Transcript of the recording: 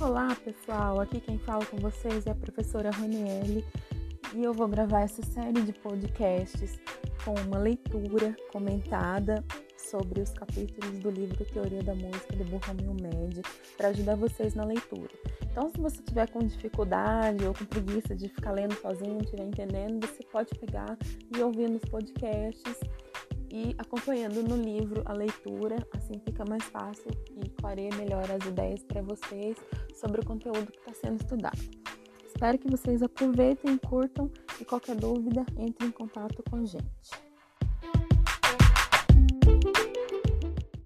Olá pessoal, aqui quem fala com vocês é a professora Raniele e eu vou gravar essa série de podcasts com uma leitura comentada sobre os capítulos do livro Teoria da Música do Borromeo Med para ajudar vocês na leitura. Então, se você tiver com dificuldade ou com preguiça de ficar lendo sozinho, não estiver entendendo, você pode pegar e ouvir nos podcasts e acompanhando no livro a leitura, assim fica mais fácil e clareia melhor as ideias para vocês sobre o conteúdo que está sendo estudado. Espero que vocês aproveitem, curtam e qualquer dúvida entre em contato com a gente.